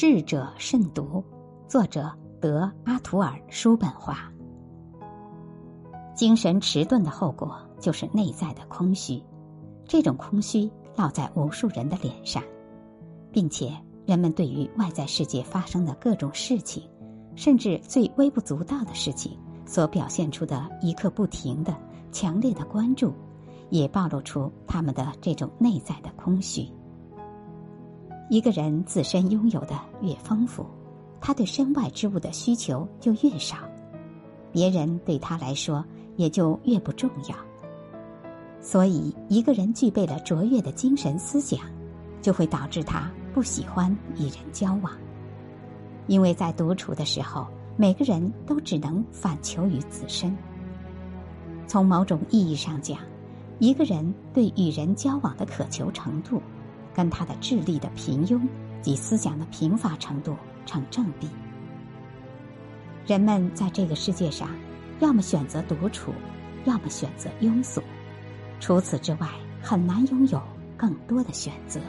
智者慎独。作者德阿图尔·叔本华。精神迟钝的后果就是内在的空虚，这种空虚烙在无数人的脸上，并且人们对于外在世界发生的各种事情，甚至最微不足道的事情，所表现出的一刻不停的强烈的关注，也暴露出他们的这种内在的空虚。一个人自身拥有的越丰富，他对身外之物的需求就越少，别人对他来说也就越不重要。所以，一个人具备了卓越的精神思想，就会导致他不喜欢与人交往，因为在独处的时候，每个人都只能反求于自身。从某种意义上讲，一个人对与人交往的渴求程度。跟他的智力的平庸及思想的贫乏程度成正比。人们在这个世界上，要么选择独处，要么选择庸俗，除此之外，很难拥有更多的选择。